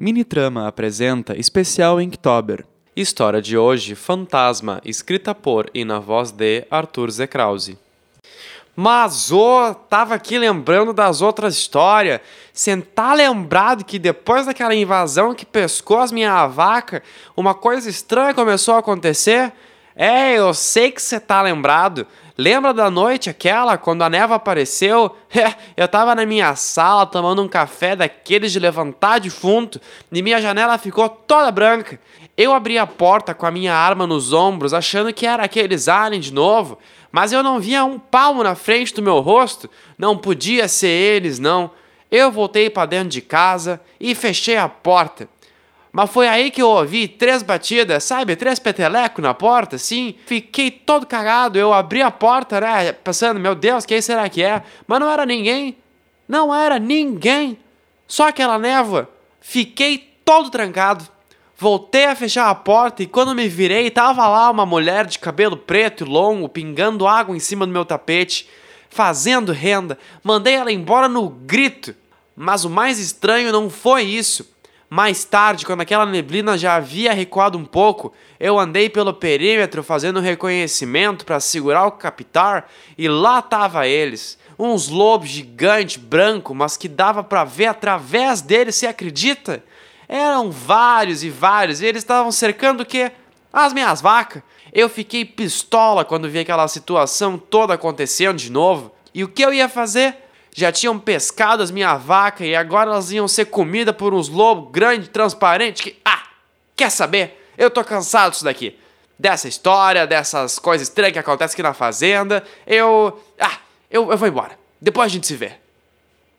Minitrama apresenta especial Inktober. História de hoje: Fantasma, escrita por e na voz de Arthur Z. Mas, ô, oh, tava aqui lembrando das outras histórias. Sentar lembrado que depois daquela invasão que pescou as minhas vacas, uma coisa estranha começou a acontecer. É, eu sei que você tá lembrado. Lembra da noite aquela, quando a neva apareceu? É, eu tava na minha sala tomando um café daqueles de levantar defunto e minha janela ficou toda branca. Eu abri a porta com a minha arma nos ombros, achando que era aqueles aliens de novo, mas eu não via um palmo na frente do meu rosto. Não podia ser eles, não. Eu voltei para dentro de casa e fechei a porta. Mas foi aí que eu ouvi três batidas, sabe? Três petelecos na porta, assim. Fiquei todo cagado. Eu abri a porta, né? Pensando, meu Deus, quem será que é? Mas não era ninguém. Não era ninguém. Só aquela névoa. Fiquei todo trancado. Voltei a fechar a porta e quando me virei, tava lá uma mulher de cabelo preto e longo, pingando água em cima do meu tapete, fazendo renda. Mandei ela embora no grito. Mas o mais estranho não foi isso. Mais tarde, quando aquela neblina já havia recuado um pouco, eu andei pelo perímetro fazendo reconhecimento para segurar o captar e lá tava eles, uns lobos gigantes branco, mas que dava para ver através deles, se acredita? Eram vários e vários, e eles estavam cercando o quê? As minhas vacas. Eu fiquei pistola quando vi aquela situação toda acontecendo de novo. E o que eu ia fazer? Já tinham pescado as minhas vacas e agora elas iam ser comida por uns lobos grandes, transparentes que. Ah! Quer saber? Eu tô cansado disso daqui. Dessa história, dessas coisas estranhas que acontecem aqui na fazenda. Eu. Ah! Eu, eu vou embora. Depois a gente se vê.